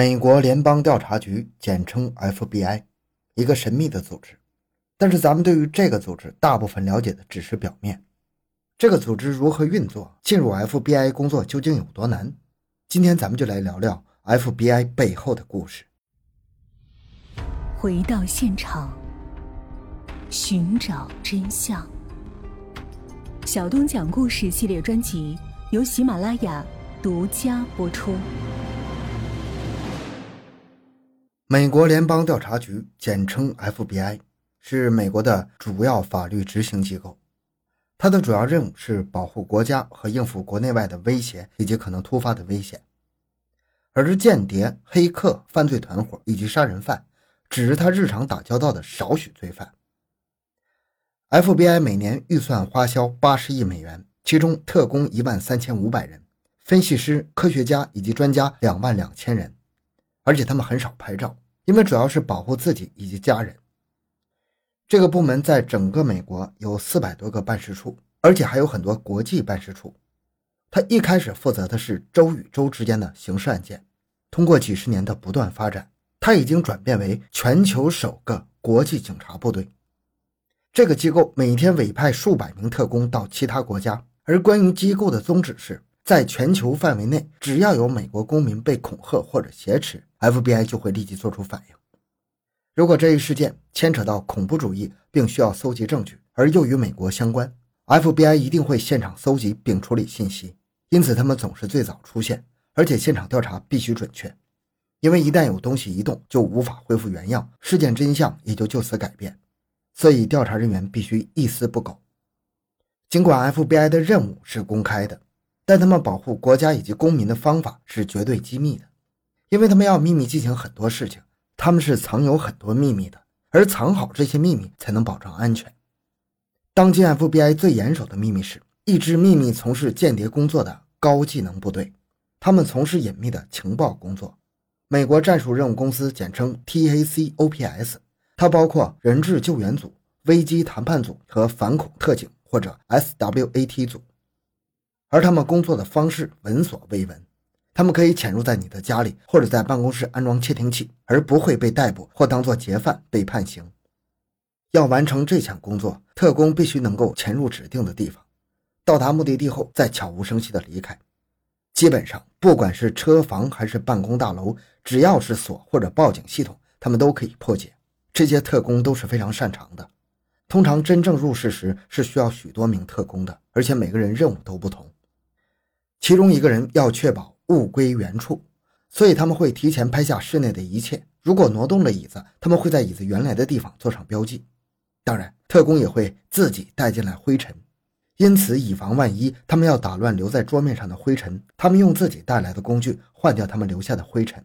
美国联邦调查局，简称 FBI，一个神秘的组织。但是咱们对于这个组织大部分了解的只是表面。这个组织如何运作？进入 FBI 工作究竟有多难？今天咱们就来聊聊 FBI 背后的故事。回到现场，寻找真相。小东讲故事系列专辑由喜马拉雅独家播出。美国联邦调查局，简称 FBI，是美国的主要法律执行机构。它的主要任务是保护国家和应付国内外的威胁以及可能突发的危险。而间谍、黑客、犯罪团伙以及杀人犯，只是他日常打交道的少许罪犯。FBI 每年预算花销八十亿美元，其中特工一万三千五百人，分析师、科学家以及专家两万两千人。而且他们很少拍照，因为主要是保护自己以及家人。这个部门在整个美国有四百多个办事处，而且还有很多国际办事处。他一开始负责的是州与州之间的刑事案件，通过几十年的不断发展，他已经转变为全球首个国际警察部队。这个机构每天委派数百名特工到其他国家，而关于机构的宗旨是。在全球范围内，只要有美国公民被恐吓或者挟持，FBI 就会立即做出反应。如果这一事件牵扯到恐怖主义，并需要搜集证据，而又与美国相关，FBI 一定会现场搜集并处理信息。因此，他们总是最早出现，而且现场调查必须准确，因为一旦有东西移动，就无法恢复原样，事件真相也就就此改变。所以，调查人员必须一丝不苟。尽管 FBI 的任务是公开的。但他们保护国家以及公民的方法是绝对机密的，因为他们要秘密进行很多事情，他们是藏有很多秘密的，而藏好这些秘密才能保障安全。当今 FBI 最严守的秘密是一支秘密从事间谍工作的高技能部队，他们从事隐秘的情报工作。美国战术任务公司简称 TACOPS，它包括人质救援组、危机谈判组和反恐特警或者 SWAT 组。而他们工作的方式闻所未闻，他们可以潜入在你的家里或者在办公室安装窃听器，而不会被逮捕或当作劫犯被判刑。要完成这项工作，特工必须能够潜入指定的地方，到达目的地后再悄无声息地离开。基本上，不管是车房还是办公大楼，只要是锁或者报警系统，他们都可以破解。这些特工都是非常擅长的。通常真正入室时是需要许多名特工的，而且每个人任务都不同。其中一个人要确保物归原处，所以他们会提前拍下室内的一切。如果挪动了椅子，他们会在椅子原来的地方做上标记。当然，特工也会自己带进来灰尘，因此以防万一，他们要打乱留在桌面上的灰尘。他们用自己带来的工具换掉他们留下的灰尘，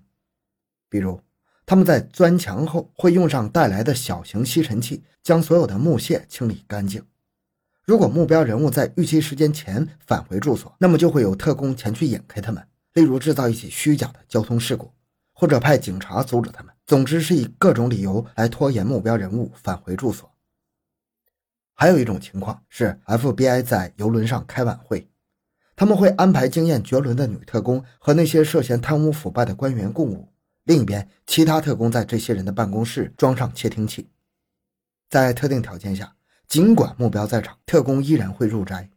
比如他们在钻墙后会用上带来的小型吸尘器，将所有的木屑清理干净。如果目标人物在预期时间前返回住所，那么就会有特工前去引开他们，例如制造一起虚假的交通事故，或者派警察阻止他们。总之是以各种理由来拖延目标人物返回住所。还有一种情况是 FBI 在游轮上开晚会，他们会安排经验绝伦的女特工和那些涉嫌贪污腐败的官员共舞。另一边，其他特工在这些人的办公室装上窃听器，在特定条件下。尽管目标在场，特工依然会入宅。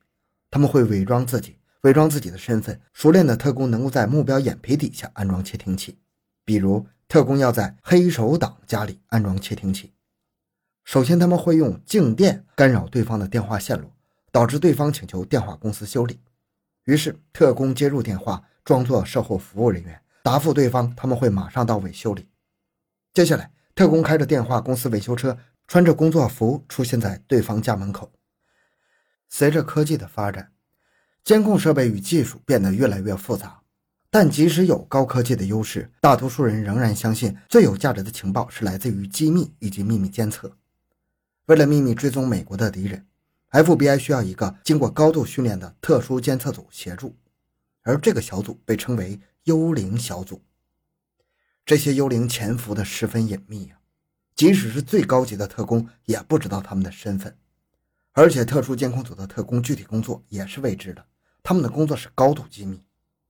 他们会伪装自己，伪装自己的身份。熟练的特工能够在目标眼皮底下安装窃听器，比如特工要在黑手党家里安装窃听器。首先，他们会用静电干扰对方的电话线路，导致对方请求电话公司修理。于是，特工接入电话，装作售后服务人员，答复对方他们会马上到位修理。接下来，特工开着电话公司维修车。穿着工作服出现在对方家门口。随着科技的发展，监控设备与技术变得越来越复杂，但即使有高科技的优势，大多数人仍然相信最有价值的情报是来自于机密以及秘密监测。为了秘密追踪美国的敌人，FBI 需要一个经过高度训练的特殊监测组协助，而这个小组被称为“幽灵小组”。这些幽灵潜伏的十分隐秘啊。即使是最高级的特工也不知道他们的身份，而且特殊监控组的特工具体工作也是未知的。他们的工作是高度机密，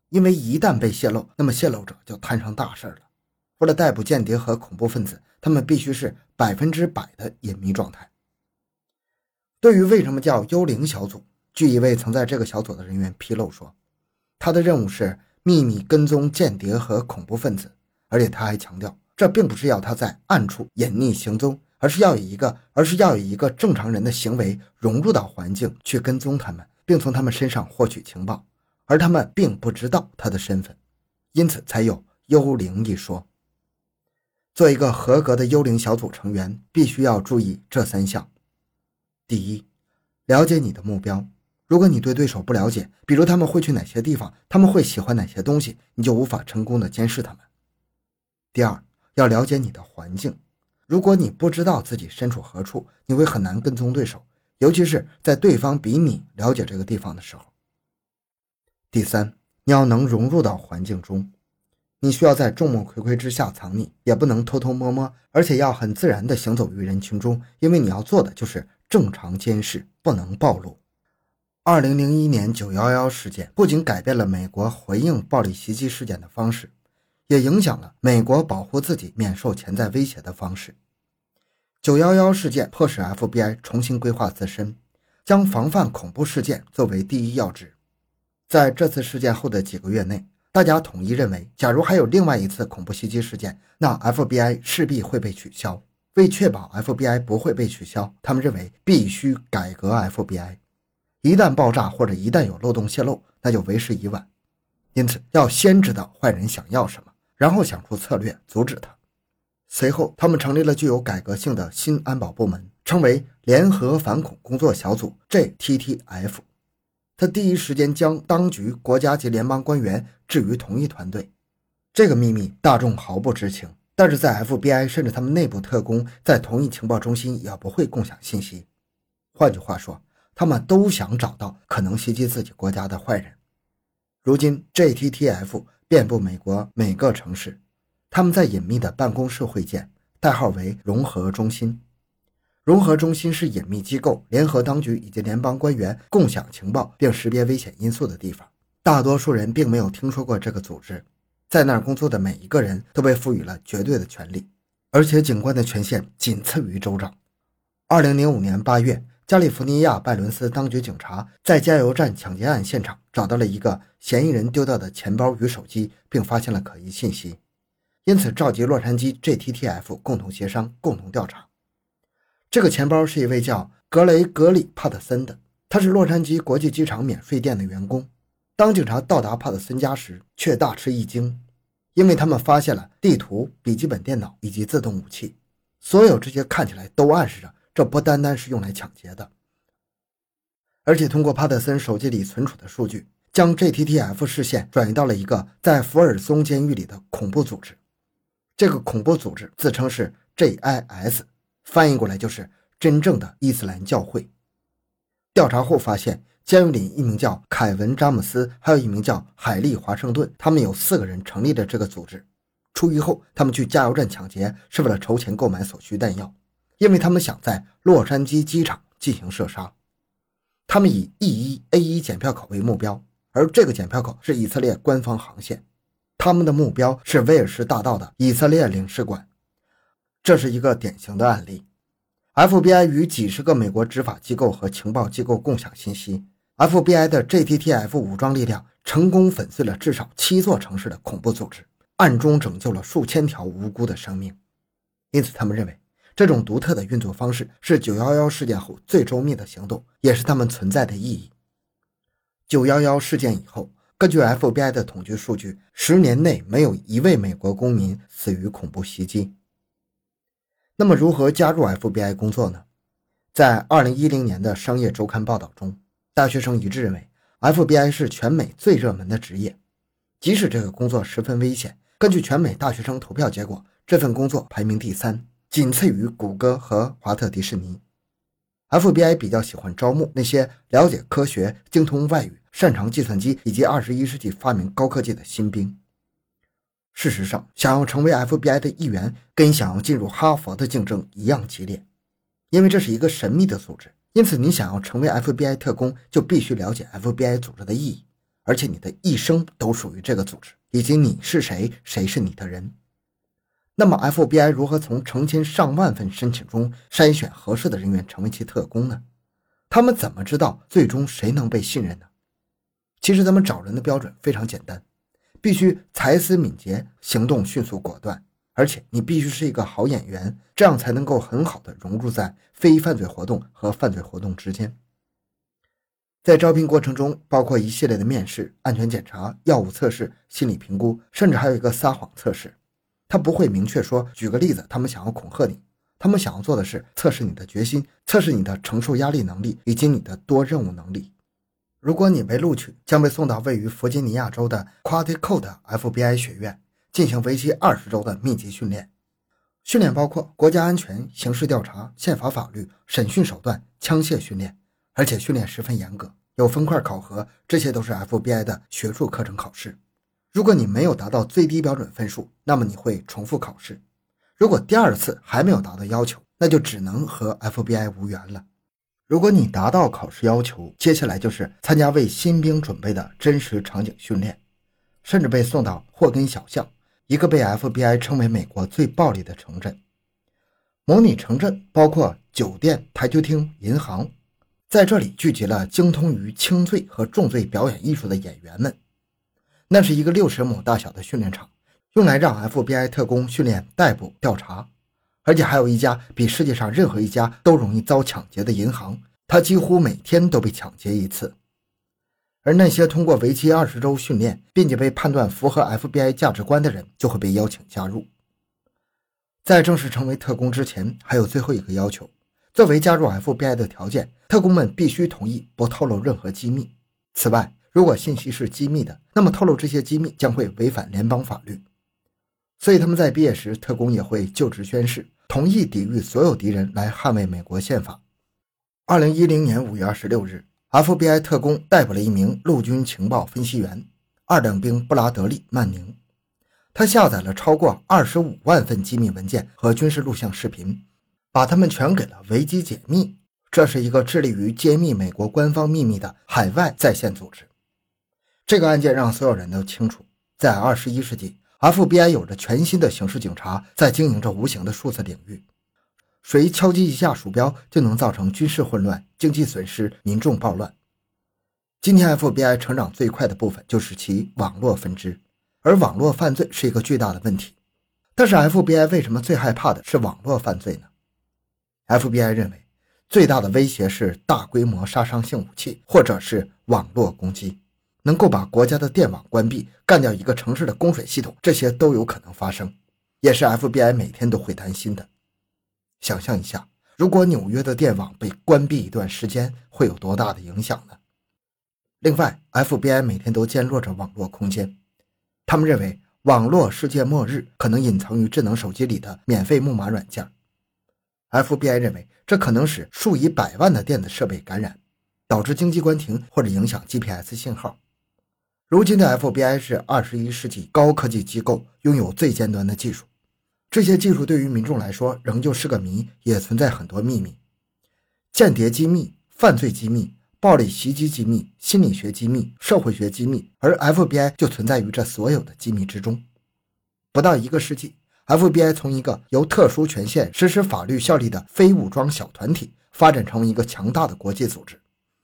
因为一旦被泄露，那么泄露者就摊上大事了。为了逮捕间谍和恐怖分子，他们必须是百分之百的隐秘状态。对于为什么叫幽灵小组，据一位曾在这个小组的人员披露说，他的任务是秘密跟踪间谍和恐怖分子，而且他还强调，这并不是要他在暗处隐匿行踪，而是要以一个，而是要以一个正常人的行为融入到环境去跟踪他们，并从他们身上获取情报，而他们并不知道他的身份，因此才有幽灵一说。做一个合格的幽灵小组成员，必须要注意这三项。第一，了解你的目标。如果你对对手不了解，比如他们会去哪些地方，他们会喜欢哪些东西，你就无法成功的监视他们。第二，要了解你的环境。如果你不知道自己身处何处，你会很难跟踪对手，尤其是在对方比你了解这个地方的时候。第三，你要能融入到环境中。你需要在众目睽睽之下藏匿，也不能偷偷摸摸，而且要很自然地行走于人群中，因为你要做的就是正常监视，不能暴露。二零零一年九幺幺事件不仅改变了美国回应暴力袭击事件的方式，也影响了美国保护自己免受潜在威胁的方式。九幺幺事件迫使 FBI 重新规划自身，将防范恐怖事件作为第一要旨。在这次事件后的几个月内。大家统一认为，假如还有另外一次恐怖袭击事件，那 FBI 势必会被取消。为确保 FBI 不会被取消，他们认为必须改革 FBI。一旦爆炸或者一旦有漏洞泄露，那就为时已晚。因此，要先知道坏人想要什么，然后想出策略阻止他。随后，他们成立了具有改革性的新安保部门，称为联合反恐工作小组 （JTTF）。他第一时间将当局、国家级联邦官员置于同一团队，这个秘密大众毫不知情。但是在 FBI 甚至他们内部特工在同一情报中心也不会共享信息。换句话说，他们都想找到可能袭击自己国家的坏人。如今，JTTF 遍布美国每个城市，他们在隐秘的办公室会见，代号为“融合中心”。融合中心是隐秘机构联合当局以及联邦官员共享情报并识别危险因素的地方。大多数人并没有听说过这个组织，在那儿工作的每一个人都被赋予了绝对的权利，而且警官的权限仅次于州长。二零零五年八月，加利福尼亚拜伦斯当局警察在加油站抢劫案现场找到了一个嫌疑人丢掉的钱包与手机，并发现了可疑信息，因此召集洛杉矶 JTTF 共同协商、共同调查。这个钱包是一位叫格雷格里·帕特森的，他是洛杉矶国际机场免税店的员工。当警察到达帕特森家时，却大吃一惊，因为他们发现了地图、笔记本电脑以及自动武器。所有这些看起来都暗示着，这不单单是用来抢劫的，而且通过帕特森手机里存储的数据，将 JTTF 视线转移到了一个在福尔松监狱里的恐怖组织。这个恐怖组织自称是 JIS。翻译过来就是真正的伊斯兰教会。调查后发现，监狱里一名叫凯文·詹姆斯，还有一名叫海利·华盛顿，他们有四个人成立了这个组织。出狱后，他们去加油站抢劫，是为了筹钱购买所需弹药，因为他们想在洛杉矶机场进行射杀。他们以 E 1 A 1检票口为目标，而这个检票口是以色列官方航线。他们的目标是威尔士大道的以色列领事馆。这是一个典型的案例。FBI 与几十个美国执法机构和情报机构共享信息。FBI 的 JTTF 武装力量成功粉碎了至少七座城市的恐怖组织，暗中拯救了数千条无辜的生命。因此，他们认为这种独特的运作方式是911事件后最周密的行动，也是他们存在的意义。911事件以后，根据 FBI 的统计数据，十年内没有一位美国公民死于恐怖袭击。那么，如何加入 FBI 工作呢？在2010年的商业周刊报道中，大学生一致认为 FBI 是全美最热门的职业，即使这个工作十分危险。根据全美大学生投票结果，这份工作排名第三，仅次于谷歌和华特迪士尼。FBI 比较喜欢招募那些了解科学、精通外语、擅长计算机以及21世纪发明高科技的新兵。事实上，想要成为 FBI 的一员，跟想要进入哈佛的竞争一样激烈，因为这是一个神秘的组织。因此，你想要成为 FBI 特工，就必须了解 FBI 组织的意义，而且你的一生都属于这个组织，以及你是谁，谁是你的人。那么 FBI 如何从成千上万份申请中筛选合适的人员成为其特工呢？他们怎么知道最终谁能被信任呢？其实咱们找人的标准非常简单，必须才思敏捷，行动迅速果断，而且你必须是一个好演员，这样才能够很好的融入在非犯罪活动和犯罪活动之间。在招聘过程中，包括一系列的面试、安全检查、药物测试、心理评估，甚至还有一个撒谎测试。他不会明确说，举个例子，他们想要恐吓你，他们想要做的是测试你的决心，测试你的承受压力能力以及你的多任务能力。如果你被录取，将被送到位于弗吉尼亚州的 Quantico FBI 学院，进行为期二十周的密集训练。训练包括国家安全、刑事调查、宪法法律、审讯手段、枪械训练，而且训练十分严格，有分块考核，这些都是 FBI 的学术课程考试。如果你没有达到最低标准分数，那么你会重复考试。如果第二次还没有达到要求，那就只能和 FBI 无缘了。如果你达到考试要求，接下来就是参加为新兵准备的真实场景训练，甚至被送到霍根小巷，一个被 FBI 称为美国最暴力的城镇。模拟城镇包括酒店、台球厅、银行，在这里聚集了精通于轻罪和重罪表演艺术的演员们。那是一个六十亩大小的训练场，用来让 FBI 特工训练逮捕、调查，而且还有一家比世界上任何一家都容易遭抢劫的银行，它几乎每天都被抢劫一次。而那些通过为期二十周训练，并且被判断符合 FBI 价值观的人，就会被邀请加入。在正式成为特工之前，还有最后一个要求：作为加入 FBI 的条件，特工们必须同意不透露任何机密。此外，如果信息是机密的，那么透露这些机密将会违反联邦法律。所以他们在毕业时，特工也会就职宣誓，同意抵御所有敌人，来捍卫美国宪法。二零一零年五月二十六日，FBI 特工逮捕了一名陆军情报分析员二等兵布拉德利·曼宁。他下载了超过二十五万份机密文件和军事录像视频，把它们全给了维基解密。这是一个致力于揭秘美国官方秘密的海外在线组织。这个案件让所有人都清楚，在二十一世纪，FBI 有着全新的刑事警察在经营着无形的数字领域。谁敲击一下鼠标，就能造成军事混乱、经济损失、民众暴乱。今天，FBI 成长最快的部分就是其网络分支，而网络犯罪是一个巨大的问题。但是，FBI 为什么最害怕的是网络犯罪呢？FBI 认为，最大的威胁是大规模杀伤性武器，或者是网络攻击。能够把国家的电网关闭，干掉一个城市的供水系统，这些都有可能发生，也是 FBI 每天都会担心的。想象一下，如果纽约的电网被关闭一段时间，会有多大的影响呢？另外，FBI 每天都监落着网络空间，他们认为网络世界末日可能隐藏于智能手机里的免费木马软件。FBI 认为这可能使数以百万的电子设备感染，导致经济关停或者影响 GPS 信号。如今的 FBI 是二十一世纪高科技机构，拥有最尖端的技术。这些技术对于民众来说仍旧是个谜，也存在很多秘密：间谍机密、犯罪机密、暴力袭击机密、心理学机密、社会学机密，而 FBI 就存在于这所有的机密之中。不到一个世纪，FBI 从一个由特殊权限实施法律效力的非武装小团体，发展成为一个强大的国际组织。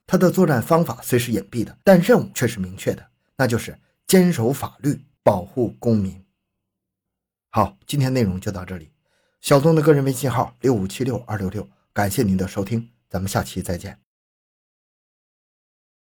它的作战方法虽是隐蔽的，但任务却是明确的。那就是坚守法律，保护公民。好，今天内容就到这里。小东的个人微信号六五七六二六六，感谢您的收听，咱们下期再见。